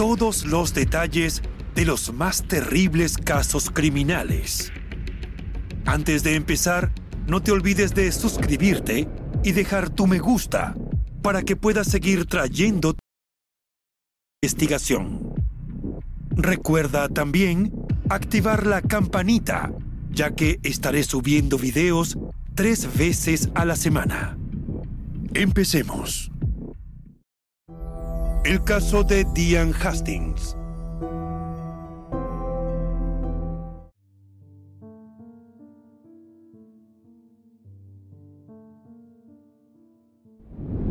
todos los detalles de los más terribles casos criminales. Antes de empezar, no te olvides de suscribirte y dejar tu me gusta para que puedas seguir trayendo investigación. Recuerda también activar la campanita, ya que estaré subiendo videos tres veces a la semana. Empecemos. El caso de Diane Hastings.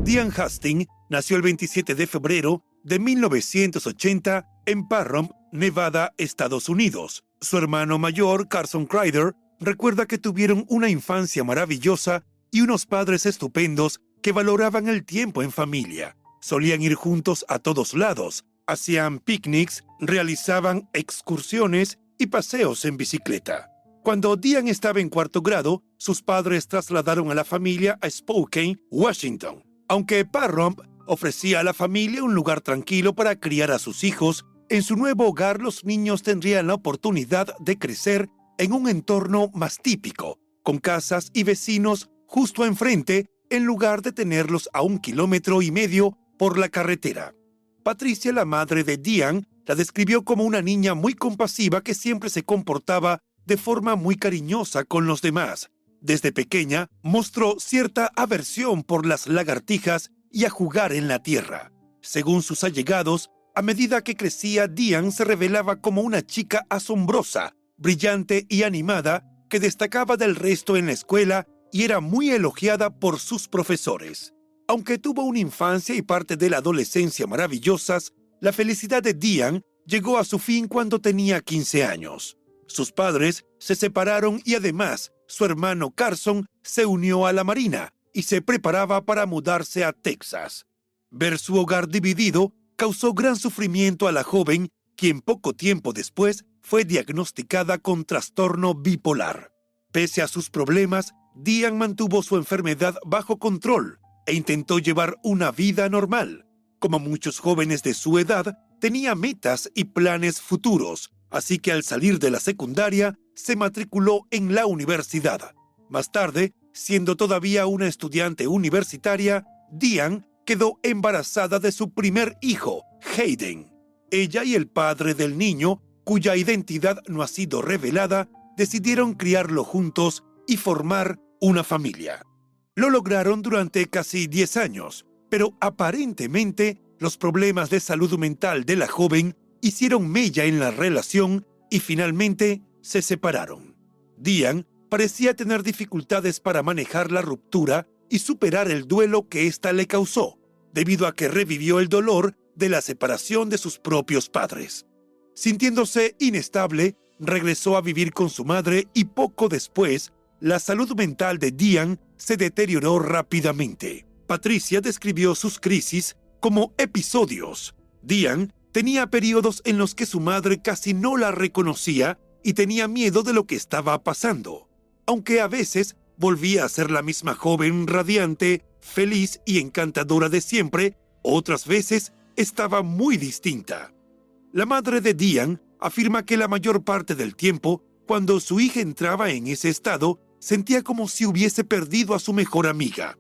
Diane Hastings nació el 27 de febrero de 1980 en Parham, Nevada, Estados Unidos. Su hermano mayor, Carson Crider, recuerda que tuvieron una infancia maravillosa y unos padres estupendos que valoraban el tiempo en familia. Solían ir juntos a todos lados, hacían picnics, realizaban excursiones y paseos en bicicleta. Cuando Diane estaba en cuarto grado, sus padres trasladaron a la familia a Spokane, Washington. Aunque Parham ofrecía a la familia un lugar tranquilo para criar a sus hijos, en su nuevo hogar los niños tendrían la oportunidad de crecer en un entorno más típico, con casas y vecinos justo enfrente, en lugar de tenerlos a un kilómetro y medio por la carretera. Patricia, la madre de Diane, la describió como una niña muy compasiva que siempre se comportaba de forma muy cariñosa con los demás. Desde pequeña mostró cierta aversión por las lagartijas y a jugar en la tierra. Según sus allegados, a medida que crecía, Diane se revelaba como una chica asombrosa, brillante y animada que destacaba del resto en la escuela y era muy elogiada por sus profesores. Aunque tuvo una infancia y parte de la adolescencia maravillosas, la felicidad de Diane llegó a su fin cuando tenía 15 años. Sus padres se separaron y además su hermano Carson se unió a la Marina y se preparaba para mudarse a Texas. Ver su hogar dividido causó gran sufrimiento a la joven, quien poco tiempo después fue diagnosticada con trastorno bipolar. Pese a sus problemas, Diane mantuvo su enfermedad bajo control e intentó llevar una vida normal. Como muchos jóvenes de su edad, tenía metas y planes futuros, así que al salir de la secundaria se matriculó en la universidad. Más tarde, siendo todavía una estudiante universitaria, Diane quedó embarazada de su primer hijo, Hayden. Ella y el padre del niño, cuya identidad no ha sido revelada, decidieron criarlo juntos y formar una familia. Lo lograron durante casi 10 años, pero aparentemente los problemas de salud mental de la joven hicieron mella en la relación y finalmente se separaron. Diane parecía tener dificultades para manejar la ruptura y superar el duelo que ésta le causó, debido a que revivió el dolor de la separación de sus propios padres. Sintiéndose inestable, regresó a vivir con su madre y poco después, la salud mental de Diane se deterioró rápidamente. Patricia describió sus crisis como episodios. Diane tenía periodos en los que su madre casi no la reconocía y tenía miedo de lo que estaba pasando, aunque a veces volvía a ser la misma joven radiante, feliz y encantadora de siempre, otras veces estaba muy distinta. La madre de Diane afirma que la mayor parte del tiempo, cuando su hija entraba en ese estado, sentía como si hubiese perdido a su mejor amiga.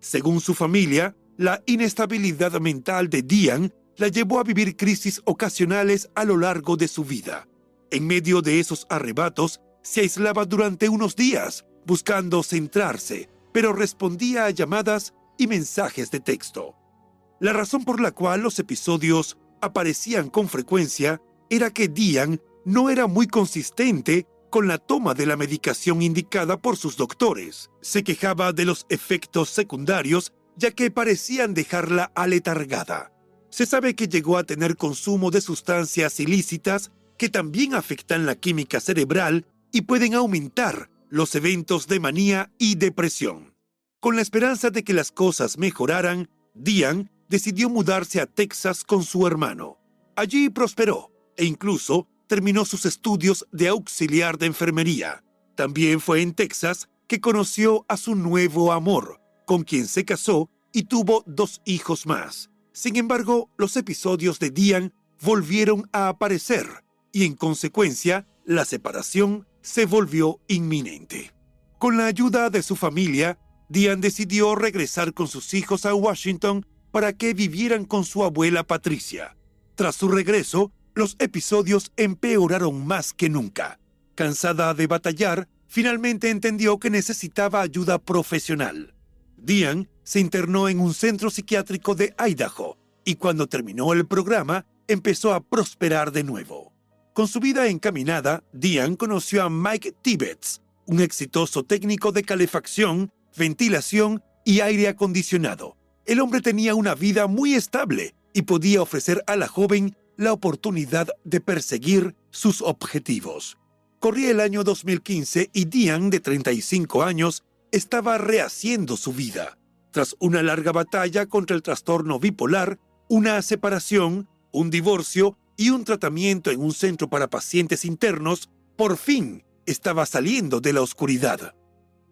Según su familia, la inestabilidad mental de Diane la llevó a vivir crisis ocasionales a lo largo de su vida. En medio de esos arrebatos, se aislaba durante unos días, buscando centrarse, pero respondía a llamadas y mensajes de texto. La razón por la cual los episodios aparecían con frecuencia era que Diane no era muy consistente con la toma de la medicación indicada por sus doctores. Se quejaba de los efectos secundarios ya que parecían dejarla aletargada. Se sabe que llegó a tener consumo de sustancias ilícitas que también afectan la química cerebral y pueden aumentar los eventos de manía y depresión. Con la esperanza de que las cosas mejoraran, Diane decidió mudarse a Texas con su hermano. Allí prosperó e incluso terminó sus estudios de auxiliar de enfermería. También fue en Texas que conoció a su nuevo amor, con quien se casó y tuvo dos hijos más. Sin embargo, los episodios de Diane volvieron a aparecer y en consecuencia la separación se volvió inminente. Con la ayuda de su familia, Diane decidió regresar con sus hijos a Washington para que vivieran con su abuela Patricia. Tras su regreso, los episodios empeoraron más que nunca. Cansada de batallar, finalmente entendió que necesitaba ayuda profesional. Diane se internó en un centro psiquiátrico de Idaho y cuando terminó el programa empezó a prosperar de nuevo. Con su vida encaminada, Diane conoció a Mike Tibbets, un exitoso técnico de calefacción, ventilación y aire acondicionado. El hombre tenía una vida muy estable y podía ofrecer a la joven la oportunidad de perseguir sus objetivos. Corría el año 2015 y Diane, de 35 años, estaba rehaciendo su vida. Tras una larga batalla contra el trastorno bipolar, una separación, un divorcio y un tratamiento en un centro para pacientes internos, por fin estaba saliendo de la oscuridad.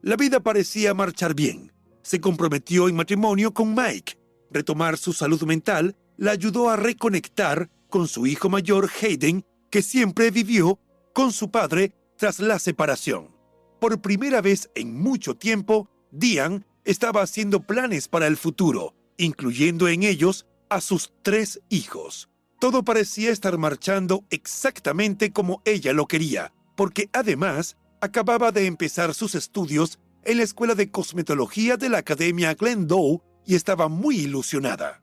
La vida parecía marchar bien. Se comprometió en matrimonio con Mike. Retomar su salud mental la ayudó a reconectar con su hijo mayor Hayden, que siempre vivió con su padre tras la separación. Por primera vez en mucho tiempo, Diane estaba haciendo planes para el futuro, incluyendo en ellos a sus tres hijos. Todo parecía estar marchando exactamente como ella lo quería, porque además acababa de empezar sus estudios en la Escuela de Cosmetología de la Academia Glendow y estaba muy ilusionada.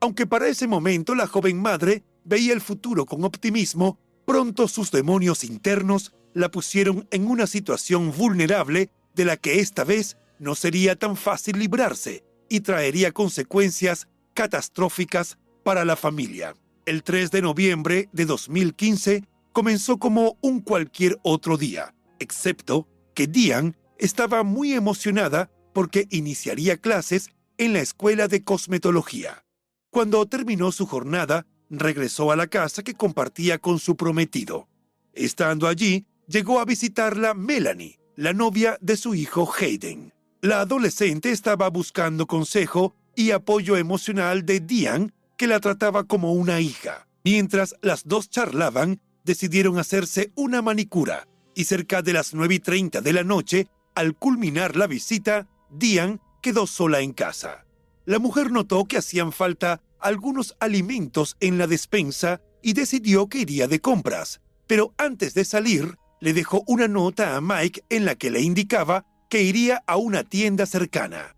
Aunque para ese momento la joven madre veía el futuro con optimismo, pronto sus demonios internos la pusieron en una situación vulnerable de la que esta vez no sería tan fácil librarse y traería consecuencias catastróficas para la familia. El 3 de noviembre de 2015 comenzó como un cualquier otro día, excepto que Diane estaba muy emocionada porque iniciaría clases en la escuela de cosmetología. Cuando terminó su jornada, regresó a la casa que compartía con su prometido. Estando allí, llegó a visitarla Melanie, la novia de su hijo Hayden. La adolescente estaba buscando consejo y apoyo emocional de Diane, que la trataba como una hija. Mientras las dos charlaban, decidieron hacerse una manicura y cerca de las 9 y 30 de la noche, al culminar la visita, Diane quedó sola en casa. La mujer notó que hacían falta algunos alimentos en la despensa y decidió que iría de compras. Pero antes de salir, le dejó una nota a Mike en la que le indicaba que iría a una tienda cercana.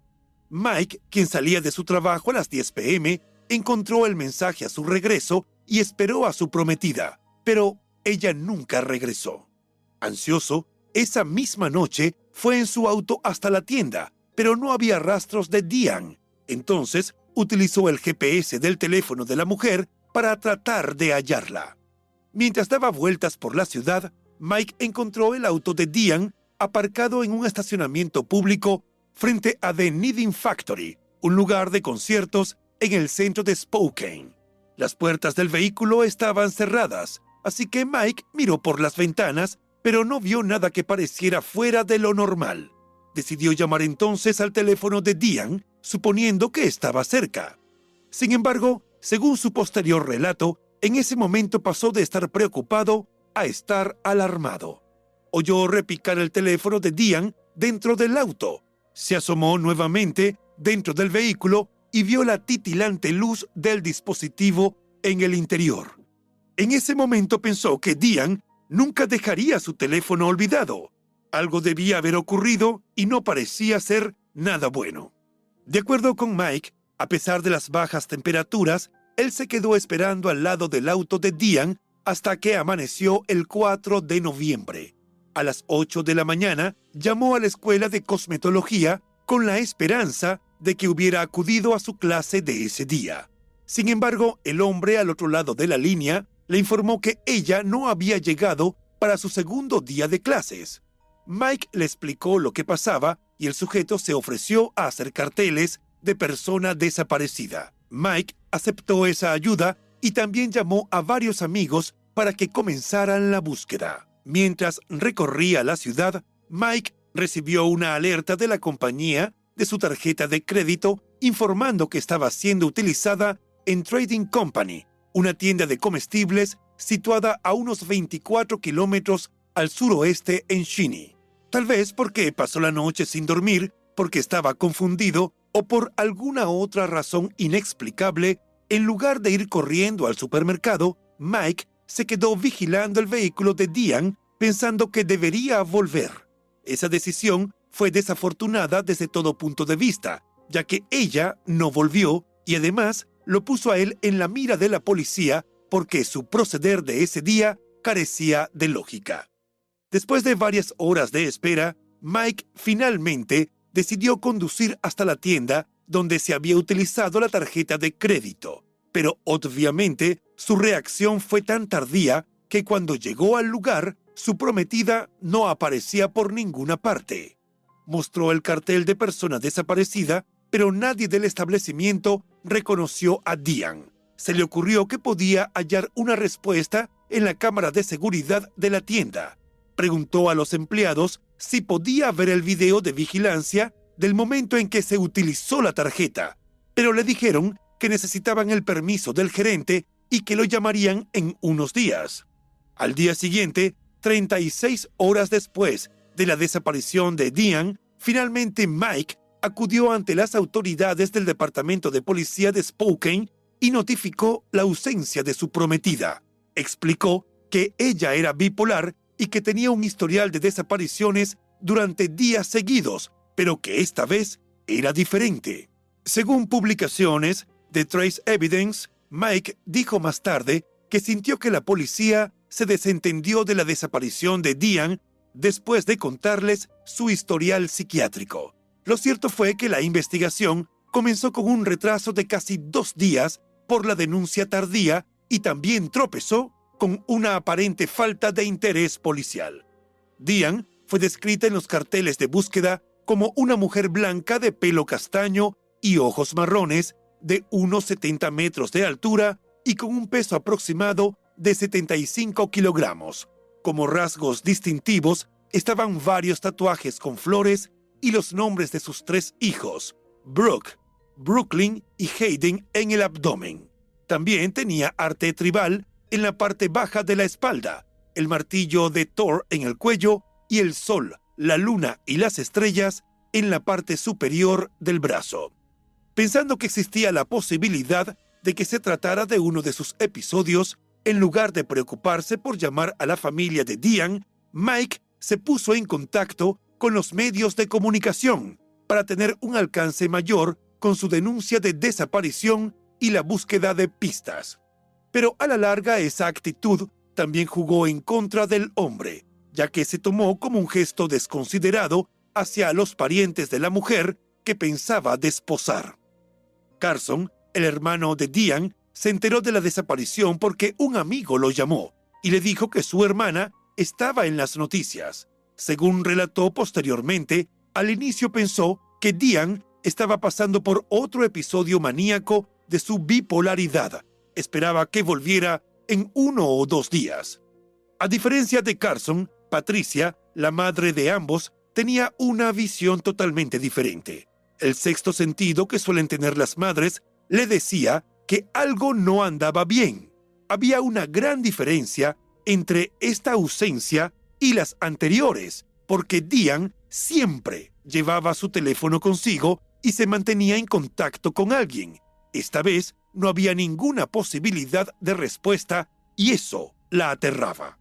Mike, quien salía de su trabajo a las 10 pm, encontró el mensaje a su regreso y esperó a su prometida, pero ella nunca regresó. Ansioso, esa misma noche fue en su auto hasta la tienda, pero no había rastros de Diane. Entonces utilizó el GPS del teléfono de la mujer para tratar de hallarla. Mientras daba vueltas por la ciudad, Mike encontró el auto de Diane aparcado en un estacionamiento público frente a The Knitting Factory, un lugar de conciertos en el centro de Spokane. Las puertas del vehículo estaban cerradas, así que Mike miró por las ventanas, pero no vio nada que pareciera fuera de lo normal. Decidió llamar entonces al teléfono de Diane, suponiendo que estaba cerca. Sin embargo, según su posterior relato, en ese momento pasó de estar preocupado a estar alarmado. Oyó repicar el teléfono de Diane dentro del auto. Se asomó nuevamente dentro del vehículo y vio la titilante luz del dispositivo en el interior. En ese momento pensó que Diane nunca dejaría su teléfono olvidado. Algo debía haber ocurrido y no parecía ser nada bueno. De acuerdo con Mike, a pesar de las bajas temperaturas, él se quedó esperando al lado del auto de Diane hasta que amaneció el 4 de noviembre. A las 8 de la mañana llamó a la escuela de cosmetología con la esperanza de que hubiera acudido a su clase de ese día. Sin embargo, el hombre al otro lado de la línea le informó que ella no había llegado para su segundo día de clases. Mike le explicó lo que pasaba y el sujeto se ofreció a hacer carteles de persona desaparecida. Mike aceptó esa ayuda y también llamó a varios amigos para que comenzaran la búsqueda. Mientras recorría la ciudad, Mike recibió una alerta de la compañía de su tarjeta de crédito informando que estaba siendo utilizada en Trading Company, una tienda de comestibles situada a unos 24 kilómetros al suroeste en Shini. Tal vez porque pasó la noche sin dormir, porque estaba confundido o por alguna otra razón inexplicable, en lugar de ir corriendo al supermercado, Mike se quedó vigilando el vehículo de Diane pensando que debería volver. Esa decisión fue desafortunada desde todo punto de vista, ya que ella no volvió y además lo puso a él en la mira de la policía porque su proceder de ese día carecía de lógica. Después de varias horas de espera, Mike finalmente decidió conducir hasta la tienda donde se había utilizado la tarjeta de crédito, pero obviamente su reacción fue tan tardía que cuando llegó al lugar, su prometida no aparecía por ninguna parte mostró el cartel de persona desaparecida, pero nadie del establecimiento reconoció a Diane. Se le ocurrió que podía hallar una respuesta en la cámara de seguridad de la tienda. Preguntó a los empleados si podía ver el video de vigilancia del momento en que se utilizó la tarjeta, pero le dijeron que necesitaban el permiso del gerente y que lo llamarían en unos días. Al día siguiente, 36 horas después de la desaparición de Diane, finalmente Mike acudió ante las autoridades del Departamento de Policía de Spokane y notificó la ausencia de su prometida. Explicó que ella era bipolar y que tenía un historial de desapariciones durante días seguidos, pero que esta vez era diferente. Según publicaciones de Trace Evidence, Mike dijo más tarde que sintió que la policía se desentendió de la desaparición de Diane después de contarles su historial psiquiátrico. Lo cierto fue que la investigación comenzó con un retraso de casi dos días por la denuncia tardía y también tropezó con una aparente falta de interés policial. Diane fue descrita en los carteles de búsqueda como una mujer blanca de pelo castaño y ojos marrones, de unos 70 metros de altura y con un peso aproximado de 75 kilogramos. Como rasgos distintivos estaban varios tatuajes con flores y los nombres de sus tres hijos, Brooke, Brooklyn y Hayden en el abdomen. También tenía arte tribal en la parte baja de la espalda, el martillo de Thor en el cuello y el sol, la luna y las estrellas en la parte superior del brazo. Pensando que existía la posibilidad de que se tratara de uno de sus episodios, en lugar de preocuparse por llamar a la familia de Diane, Mike se puso en contacto con los medios de comunicación para tener un alcance mayor con su denuncia de desaparición y la búsqueda de pistas. Pero a la larga esa actitud también jugó en contra del hombre, ya que se tomó como un gesto desconsiderado hacia los parientes de la mujer que pensaba desposar. Carson, el hermano de Diane, se enteró de la desaparición porque un amigo lo llamó y le dijo que su hermana estaba en las noticias. Según relató posteriormente, al inicio pensó que Diane estaba pasando por otro episodio maníaco de su bipolaridad. Esperaba que volviera en uno o dos días. A diferencia de Carson, Patricia, la madre de ambos, tenía una visión totalmente diferente. El sexto sentido que suelen tener las madres le decía que algo no andaba bien. Había una gran diferencia entre esta ausencia y las anteriores, porque Diane siempre llevaba su teléfono consigo y se mantenía en contacto con alguien. Esta vez no había ninguna posibilidad de respuesta y eso la aterraba.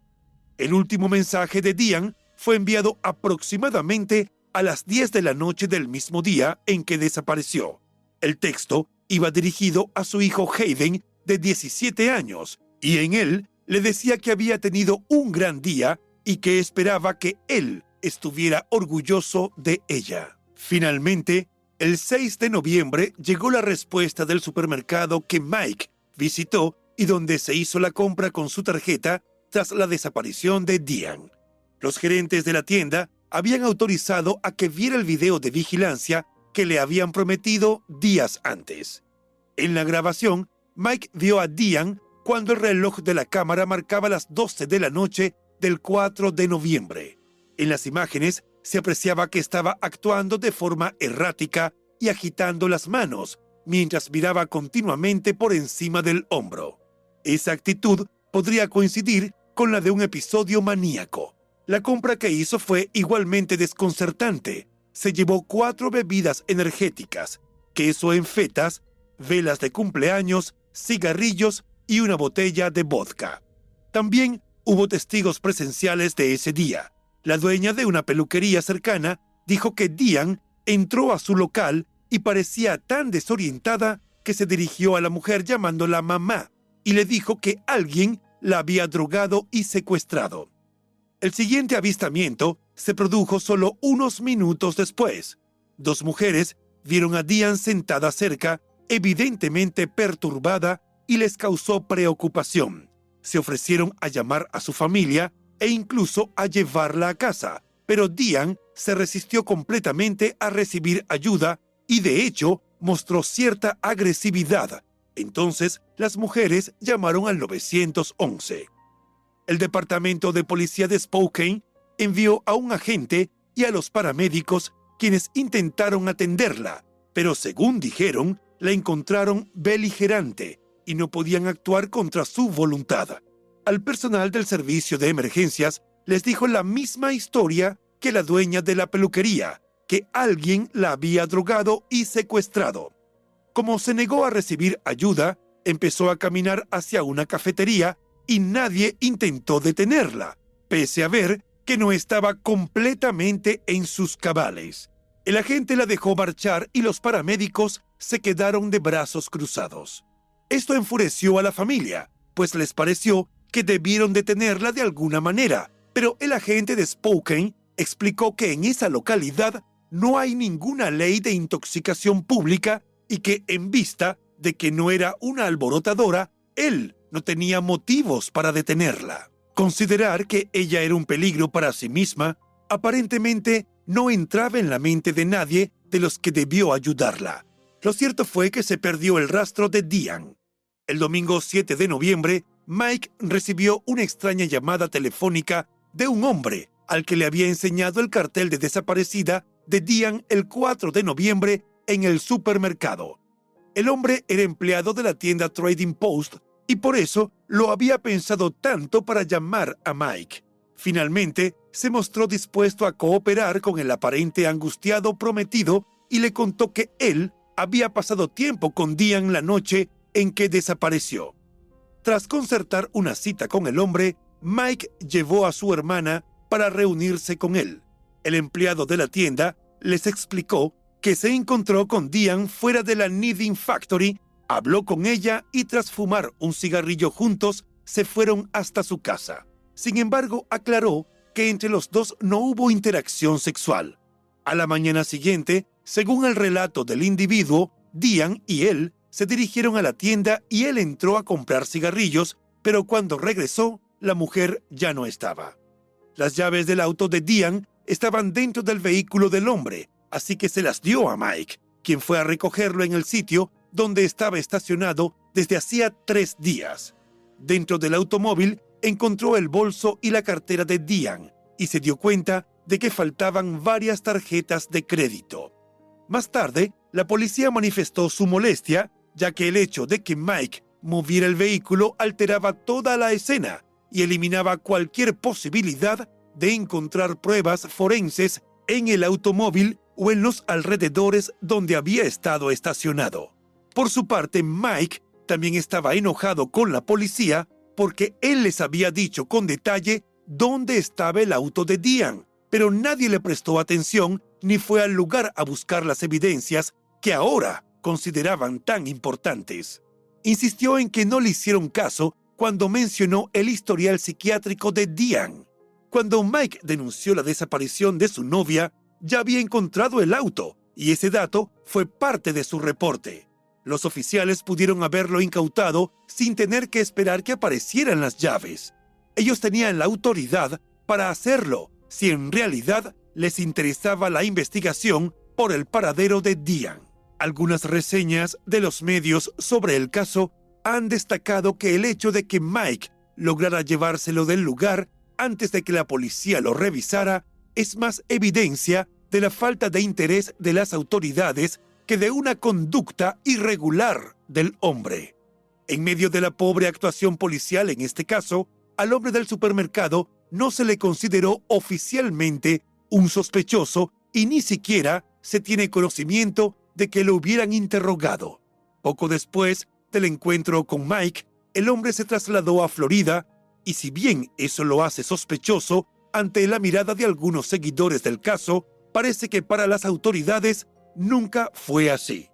El último mensaje de Diane fue enviado aproximadamente a las 10 de la noche del mismo día en que desapareció. El texto iba dirigido a su hijo Hayden, de 17 años, y en él le decía que había tenido un gran día y que esperaba que él estuviera orgulloso de ella. Finalmente, el 6 de noviembre llegó la respuesta del supermercado que Mike visitó y donde se hizo la compra con su tarjeta tras la desaparición de Diane. Los gerentes de la tienda habían autorizado a que viera el video de vigilancia que le habían prometido días antes. En la grabación, Mike vio a Diane cuando el reloj de la cámara marcaba las 12 de la noche del 4 de noviembre. En las imágenes se apreciaba que estaba actuando de forma errática y agitando las manos, mientras miraba continuamente por encima del hombro. Esa actitud podría coincidir con la de un episodio maníaco. La compra que hizo fue igualmente desconcertante. Se llevó cuatro bebidas energéticas, queso en fetas, velas de cumpleaños, cigarrillos y una botella de vodka. También hubo testigos presenciales de ese día. La dueña de una peluquería cercana dijo que Diane entró a su local y parecía tan desorientada que se dirigió a la mujer llamándola mamá y le dijo que alguien la había drogado y secuestrado. El siguiente avistamiento se produjo solo unos minutos después. Dos mujeres vieron a Diane sentada cerca, evidentemente perturbada, y les causó preocupación. Se ofrecieron a llamar a su familia e incluso a llevarla a casa, pero Diane se resistió completamente a recibir ayuda y de hecho mostró cierta agresividad. Entonces las mujeres llamaron al 911. El departamento de policía de Spokane envió a un agente y a los paramédicos quienes intentaron atenderla, pero según dijeron, la encontraron beligerante y no podían actuar contra su voluntad al personal del servicio de emergencias les dijo la misma historia que la dueña de la peluquería, que alguien la había drogado y secuestrado. Como se negó a recibir ayuda, empezó a caminar hacia una cafetería y nadie intentó detenerla, pese a ver que no estaba completamente en sus cabales. El agente la dejó marchar y los paramédicos se quedaron de brazos cruzados. Esto enfureció a la familia, pues les pareció que debieron detenerla de alguna manera, pero el agente de Spokane explicó que en esa localidad no hay ninguna ley de intoxicación pública y que en vista de que no era una alborotadora, él no tenía motivos para detenerla. Considerar que ella era un peligro para sí misma aparentemente no entraba en la mente de nadie de los que debió ayudarla. Lo cierto fue que se perdió el rastro de Diane. El domingo 7 de noviembre, Mike recibió una extraña llamada telefónica de un hombre al que le había enseñado el cartel de desaparecida de Diane el 4 de noviembre en el supermercado. El hombre era empleado de la tienda Trading Post y por eso lo había pensado tanto para llamar a Mike. Finalmente, se mostró dispuesto a cooperar con el aparente angustiado prometido y le contó que él había pasado tiempo con Diane la noche en que desapareció. Tras concertar una cita con el hombre, Mike llevó a su hermana para reunirse con él. El empleado de la tienda les explicó que se encontró con Diane fuera de la Knitting Factory, habló con ella y tras fumar un cigarrillo juntos, se fueron hasta su casa. Sin embargo, aclaró que entre los dos no hubo interacción sexual. A la mañana siguiente, según el relato del individuo, Diane y él se dirigieron a la tienda y él entró a comprar cigarrillos, pero cuando regresó, la mujer ya no estaba. Las llaves del auto de Diane estaban dentro del vehículo del hombre, así que se las dio a Mike, quien fue a recogerlo en el sitio donde estaba estacionado desde hacía tres días. Dentro del automóvil encontró el bolso y la cartera de Dian y se dio cuenta de que faltaban varias tarjetas de crédito. Más tarde, la policía manifestó su molestia, ya que el hecho de que Mike moviera el vehículo alteraba toda la escena y eliminaba cualquier posibilidad de encontrar pruebas forenses en el automóvil o en los alrededores donde había estado estacionado. Por su parte, Mike también estaba enojado con la policía porque él les había dicho con detalle dónde estaba el auto de Diane, pero nadie le prestó atención ni fue al lugar a buscar las evidencias que ahora consideraban tan importantes. Insistió en que no le hicieron caso cuando mencionó el historial psiquiátrico de Diane. Cuando Mike denunció la desaparición de su novia, ya había encontrado el auto y ese dato fue parte de su reporte. Los oficiales pudieron haberlo incautado sin tener que esperar que aparecieran las llaves. Ellos tenían la autoridad para hacerlo si en realidad les interesaba la investigación por el paradero de Diane. Algunas reseñas de los medios sobre el caso han destacado que el hecho de que Mike lograra llevárselo del lugar antes de que la policía lo revisara es más evidencia de la falta de interés de las autoridades que de una conducta irregular del hombre. En medio de la pobre actuación policial en este caso, al hombre del supermercado no se le consideró oficialmente un sospechoso y ni siquiera se tiene conocimiento de que lo hubieran interrogado. Poco después del encuentro con Mike, el hombre se trasladó a Florida y si bien eso lo hace sospechoso, ante la mirada de algunos seguidores del caso, parece que para las autoridades nunca fue así.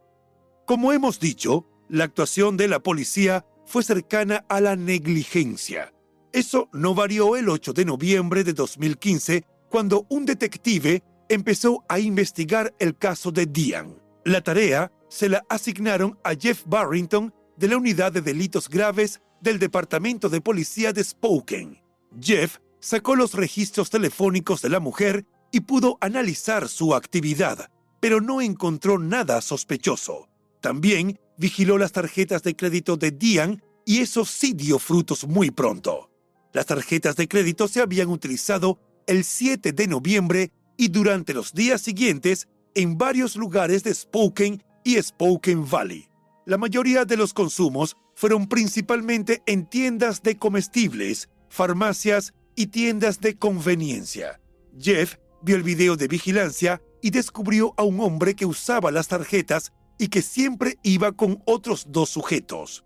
Como hemos dicho, la actuación de la policía fue cercana a la negligencia. Eso no varió el 8 de noviembre de 2015, cuando un detective empezó a investigar el caso de Diane. La tarea se la asignaron a Jeff Barrington de la Unidad de Delitos Graves del Departamento de Policía de Spokane. Jeff sacó los registros telefónicos de la mujer y pudo analizar su actividad, pero no encontró nada sospechoso. También vigiló las tarjetas de crédito de Diane y eso sí dio frutos muy pronto. Las tarjetas de crédito se habían utilizado el 7 de noviembre y durante los días siguientes en varios lugares de Spokane y Spokane Valley. La mayoría de los consumos fueron principalmente en tiendas de comestibles, farmacias y tiendas de conveniencia. Jeff vio el video de vigilancia y descubrió a un hombre que usaba las tarjetas y que siempre iba con otros dos sujetos.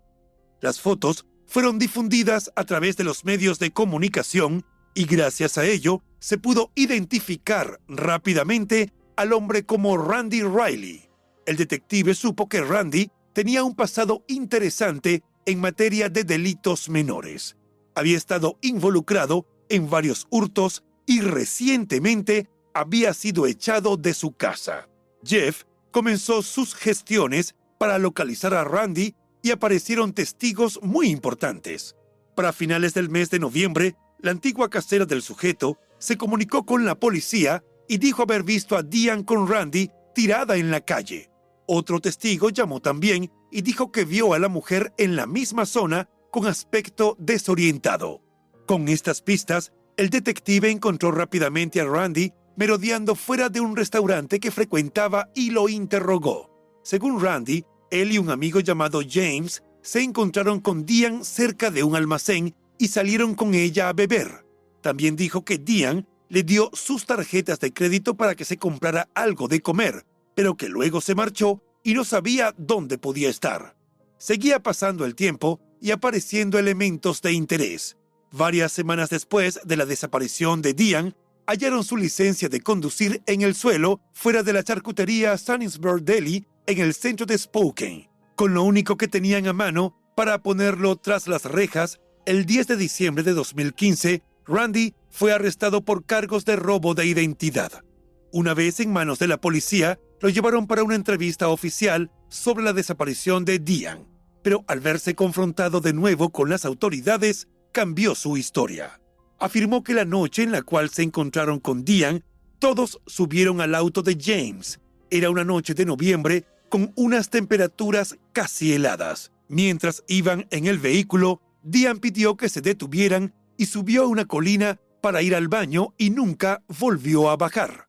Las fotos fueron difundidas a través de los medios de comunicación y gracias a ello se pudo identificar rápidamente al hombre como Randy Riley. El detective supo que Randy tenía un pasado interesante en materia de delitos menores. Había estado involucrado en varios hurtos y recientemente había sido echado de su casa. Jeff comenzó sus gestiones para localizar a Randy y aparecieron testigos muy importantes. Para finales del mes de noviembre, la antigua casera del sujeto se comunicó con la policía y dijo haber visto a Diane con Randy tirada en la calle. Otro testigo llamó también y dijo que vio a la mujer en la misma zona con aspecto desorientado. Con estas pistas, el detective encontró rápidamente a Randy merodeando fuera de un restaurante que frecuentaba y lo interrogó. Según Randy, él y un amigo llamado James se encontraron con Diane cerca de un almacén y salieron con ella a beber. También dijo que Diane le dio sus tarjetas de crédito para que se comprara algo de comer, pero que luego se marchó y no sabía dónde podía estar. Seguía pasando el tiempo y apareciendo elementos de interés. Varias semanas después de la desaparición de Diane, hallaron su licencia de conducir en el suelo fuera de la charcutería Sunnisburg Deli en el centro de Spokane. Con lo único que tenían a mano para ponerlo tras las rejas, el 10 de diciembre de 2015, Randy fue arrestado por cargos de robo de identidad. Una vez en manos de la policía, lo llevaron para una entrevista oficial sobre la desaparición de Diane, pero al verse confrontado de nuevo con las autoridades, cambió su historia. Afirmó que la noche en la cual se encontraron con Diane, todos subieron al auto de James. Era una noche de noviembre con unas temperaturas casi heladas. Mientras iban en el vehículo, Diane pidió que se detuvieran y subió a una colina para ir al baño y nunca volvió a bajar.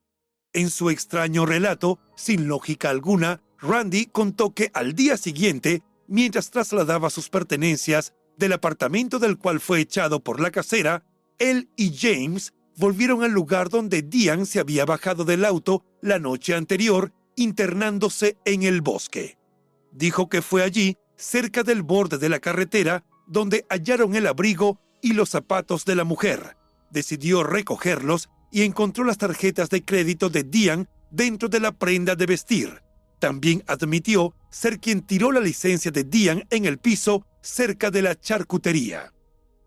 En su extraño relato, sin lógica alguna, Randy contó que al día siguiente, mientras trasladaba sus pertenencias del apartamento del cual fue echado por la casera, él y James volvieron al lugar donde Diane se había bajado del auto la noche anterior, internándose en el bosque. Dijo que fue allí, cerca del borde de la carretera, donde hallaron el abrigo y los zapatos de la mujer. Decidió recogerlos y encontró las tarjetas de crédito de Diane dentro de la prenda de vestir. También admitió ser quien tiró la licencia de Diane en el piso cerca de la charcutería.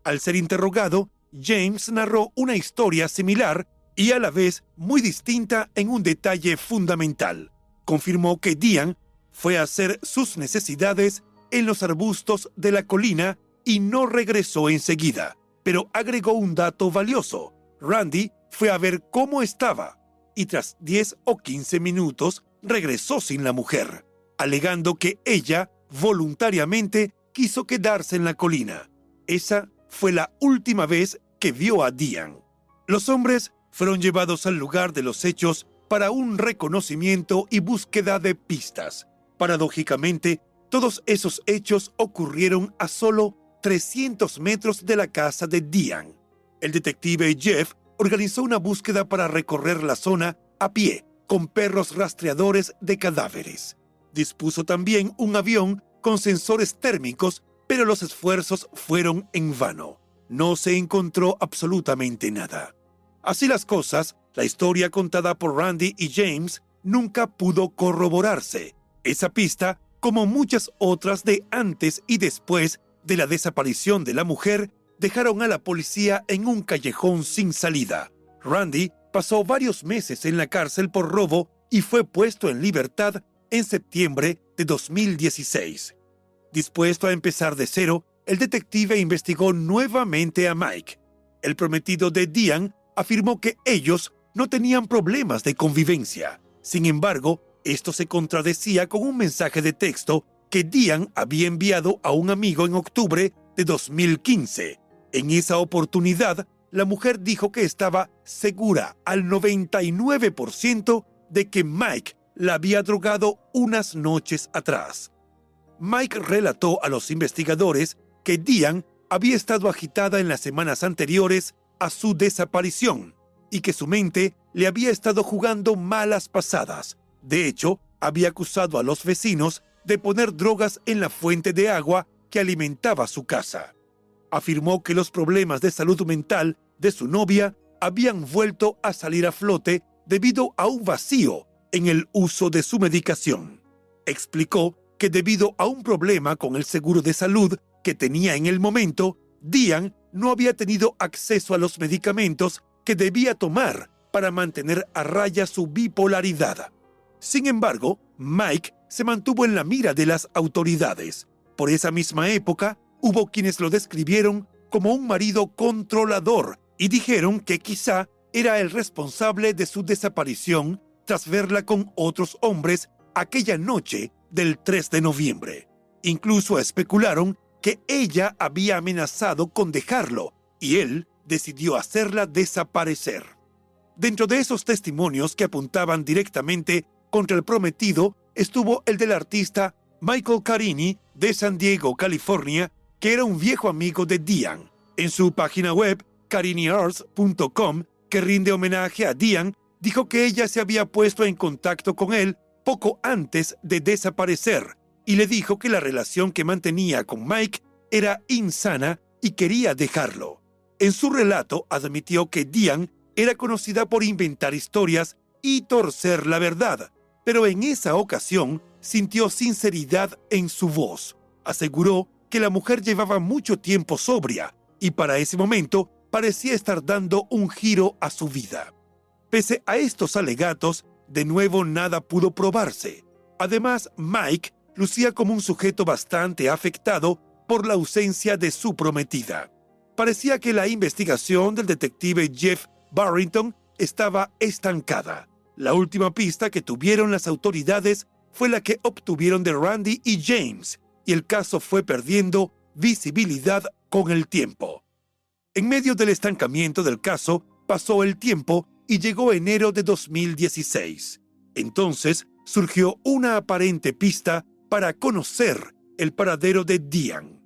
Al ser interrogado, James narró una historia similar y a la vez muy distinta en un detalle fundamental. Confirmó que Diane fue a hacer sus necesidades en los arbustos de la colina y no regresó enseguida, pero agregó un dato valioso. Randy fue a ver cómo estaba y tras 10 o 15 minutos regresó sin la mujer, alegando que ella voluntariamente quiso quedarse en la colina. Esa fue la última vez que vio a Diane. Los hombres fueron llevados al lugar de los hechos para un reconocimiento y búsqueda de pistas. Paradójicamente, todos esos hechos ocurrieron a solo 300 metros de la casa de Diane. El detective Jeff organizó una búsqueda para recorrer la zona a pie, con perros rastreadores de cadáveres. Dispuso también un avión con sensores térmicos, pero los esfuerzos fueron en vano no se encontró absolutamente nada. Así las cosas, la historia contada por Randy y James nunca pudo corroborarse. Esa pista, como muchas otras de antes y después de la desaparición de la mujer, dejaron a la policía en un callejón sin salida. Randy pasó varios meses en la cárcel por robo y fue puesto en libertad en septiembre de 2016. Dispuesto a empezar de cero, el detective investigó nuevamente a Mike. El prometido de Diane afirmó que ellos no tenían problemas de convivencia. Sin embargo, esto se contradecía con un mensaje de texto que Diane había enviado a un amigo en octubre de 2015. En esa oportunidad, la mujer dijo que estaba segura al 99% de que Mike la había drogado unas noches atrás. Mike relató a los investigadores que Diane había estado agitada en las semanas anteriores a su desaparición y que su mente le había estado jugando malas pasadas. De hecho, había acusado a los vecinos de poner drogas en la fuente de agua que alimentaba su casa. Afirmó que los problemas de salud mental de su novia habían vuelto a salir a flote debido a un vacío en el uso de su medicación. Explicó que debido a un problema con el seguro de salud que tenía en el momento, Diane no había tenido acceso a los medicamentos que debía tomar para mantener a raya su bipolaridad. Sin embargo, Mike se mantuvo en la mira de las autoridades. Por esa misma época, hubo quienes lo describieron como un marido controlador y dijeron que quizá era el responsable de su desaparición tras verla con otros hombres aquella noche del 3 de noviembre. Incluso especularon que ella había amenazado con dejarlo y él decidió hacerla desaparecer. Dentro de esos testimonios que apuntaban directamente contra el prometido estuvo el del artista Michael Carini de San Diego, California, que era un viejo amigo de Diane. En su página web, cariniarts.com, que rinde homenaje a Diane, dijo que ella se había puesto en contacto con él poco antes de desaparecer y le dijo que la relación que mantenía con Mike era insana y quería dejarlo. En su relato admitió que Diane era conocida por inventar historias y torcer la verdad, pero en esa ocasión sintió sinceridad en su voz. Aseguró que la mujer llevaba mucho tiempo sobria y para ese momento parecía estar dando un giro a su vida. Pese a estos alegatos, de nuevo nada pudo probarse. Además, Mike lucía como un sujeto bastante afectado por la ausencia de su prometida. Parecía que la investigación del detective Jeff Barrington estaba estancada. La última pista que tuvieron las autoridades fue la que obtuvieron de Randy y James, y el caso fue perdiendo visibilidad con el tiempo. En medio del estancamiento del caso, pasó el tiempo y llegó enero de 2016. Entonces surgió una aparente pista para conocer el paradero de Diane.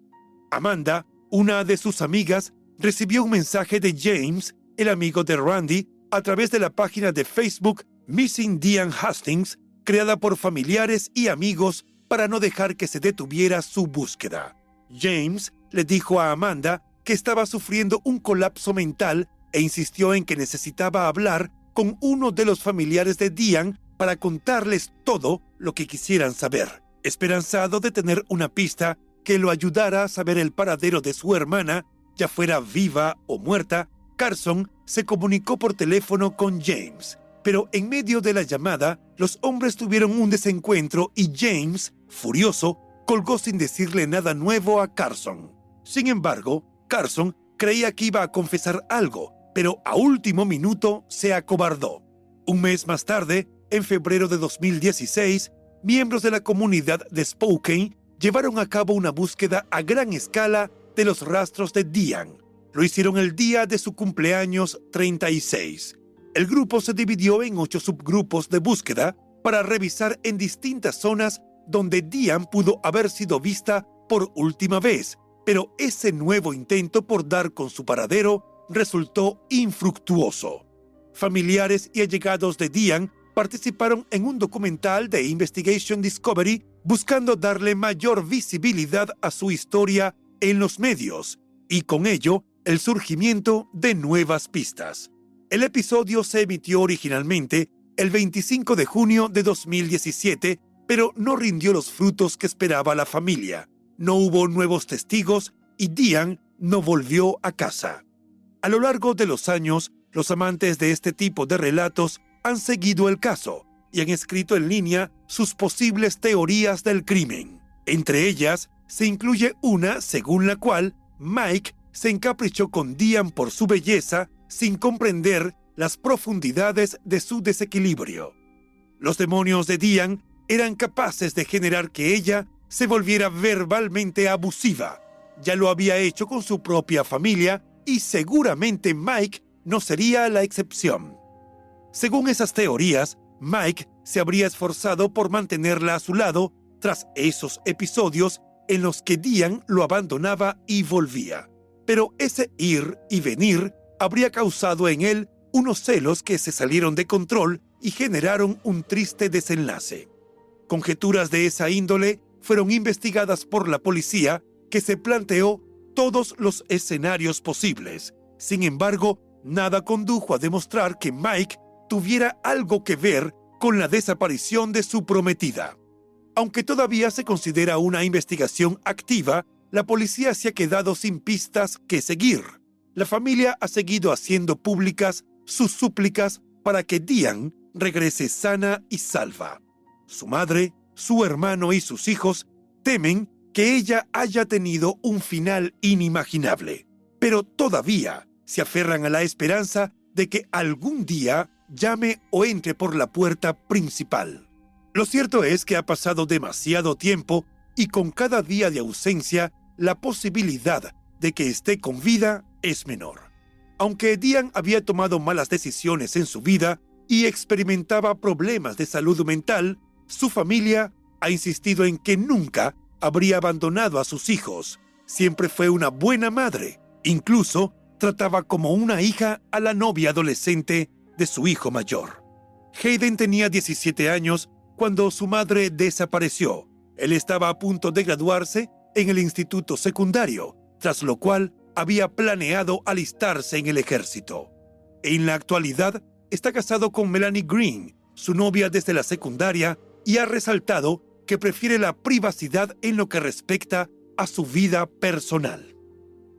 Amanda, una de sus amigas, recibió un mensaje de James, el amigo de Randy, a través de la página de Facebook Missing Diane Hastings, creada por familiares y amigos para no dejar que se detuviera su búsqueda. James le dijo a Amanda que estaba sufriendo un colapso mental e insistió en que necesitaba hablar con uno de los familiares de Diane para contarles todo lo que quisieran saber, esperanzado de tener una pista que lo ayudara a saber el paradero de su hermana, ya fuera viva o muerta, Carson se comunicó por teléfono con James. Pero en medio de la llamada, los hombres tuvieron un desencuentro y James, furioso, colgó sin decirle nada nuevo a Carson. Sin embargo, Carson creía que iba a confesar algo, pero a último minuto se acobardó. Un mes más tarde, en febrero de 2016, miembros de la comunidad de Spokane llevaron a cabo una búsqueda a gran escala de los rastros de Diane. Lo hicieron el día de su cumpleaños 36. El grupo se dividió en ocho subgrupos de búsqueda para revisar en distintas zonas donde Diane pudo haber sido vista por última vez, pero ese nuevo intento por dar con su paradero resultó infructuoso. Familiares y allegados de Diane participaron en un documental de Investigation Discovery buscando darle mayor visibilidad a su historia en los medios y con ello el surgimiento de nuevas pistas. El episodio se emitió originalmente el 25 de junio de 2017 pero no rindió los frutos que esperaba la familia. No hubo nuevos testigos y Diane no volvió a casa. A lo largo de los años, los amantes de este tipo de relatos han seguido el caso y han escrito en línea sus posibles teorías del crimen. Entre ellas, se incluye una según la cual Mike se encaprichó con Diane por su belleza sin comprender las profundidades de su desequilibrio. Los demonios de Diane eran capaces de generar que ella se volviera verbalmente abusiva. Ya lo había hecho con su propia familia y seguramente Mike no sería la excepción. Según esas teorías, Mike se habría esforzado por mantenerla a su lado tras esos episodios en los que Diane lo abandonaba y volvía. Pero ese ir y venir habría causado en él unos celos que se salieron de control y generaron un triste desenlace. Conjeturas de esa índole fueron investigadas por la policía que se planteó todos los escenarios posibles. Sin embargo, nada condujo a demostrar que Mike tuviera algo que ver con la desaparición de su prometida. Aunque todavía se considera una investigación activa, la policía se ha quedado sin pistas que seguir. La familia ha seguido haciendo públicas sus súplicas para que Diane regrese sana y salva. Su madre, su hermano y sus hijos temen que ella haya tenido un final inimaginable, pero todavía se aferran a la esperanza de que algún día llame o entre por la puerta principal. Lo cierto es que ha pasado demasiado tiempo y con cada día de ausencia la posibilidad de que esté con vida es menor. Aunque Diane había tomado malas decisiones en su vida y experimentaba problemas de salud mental, su familia ha insistido en que nunca habría abandonado a sus hijos. Siempre fue una buena madre. Incluso trataba como una hija a la novia adolescente de su hijo mayor. Hayden tenía 17 años cuando su madre desapareció. Él estaba a punto de graduarse en el instituto secundario, tras lo cual había planeado alistarse en el ejército. En la actualidad está casado con Melanie Green, su novia desde la secundaria y ha resaltado que prefiere la privacidad en lo que respecta a su vida personal.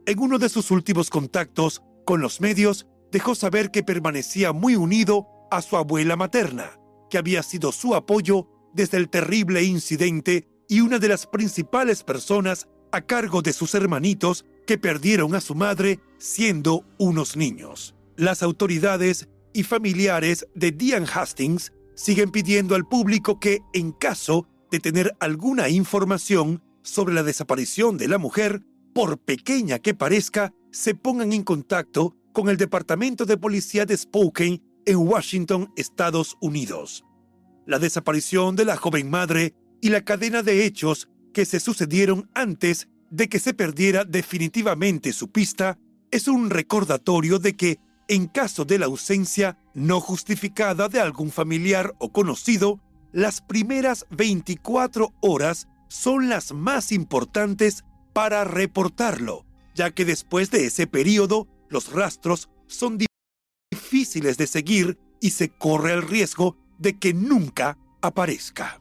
En uno de sus últimos contactos con los medios, dejó saber que permanecía muy unido a su abuela materna, que había sido su apoyo desde el terrible incidente y una de las principales personas a cargo de sus hermanitos que perdieron a su madre siendo unos niños. Las autoridades y familiares de Diane Hastings siguen pidiendo al público que, en caso de tener alguna información sobre la desaparición de la mujer, por pequeña que parezca, se pongan en contacto con el Departamento de Policía de Spokane en Washington, Estados Unidos. La desaparición de la joven madre y la cadena de hechos que se sucedieron antes de que se perdiera definitivamente su pista es un recordatorio de que, en caso de la ausencia no justificada de algún familiar o conocido, las primeras 24 horas son las más importantes para reportarlo, ya que después de ese periodo los rastros son difíciles de seguir y se corre el riesgo de que nunca aparezca.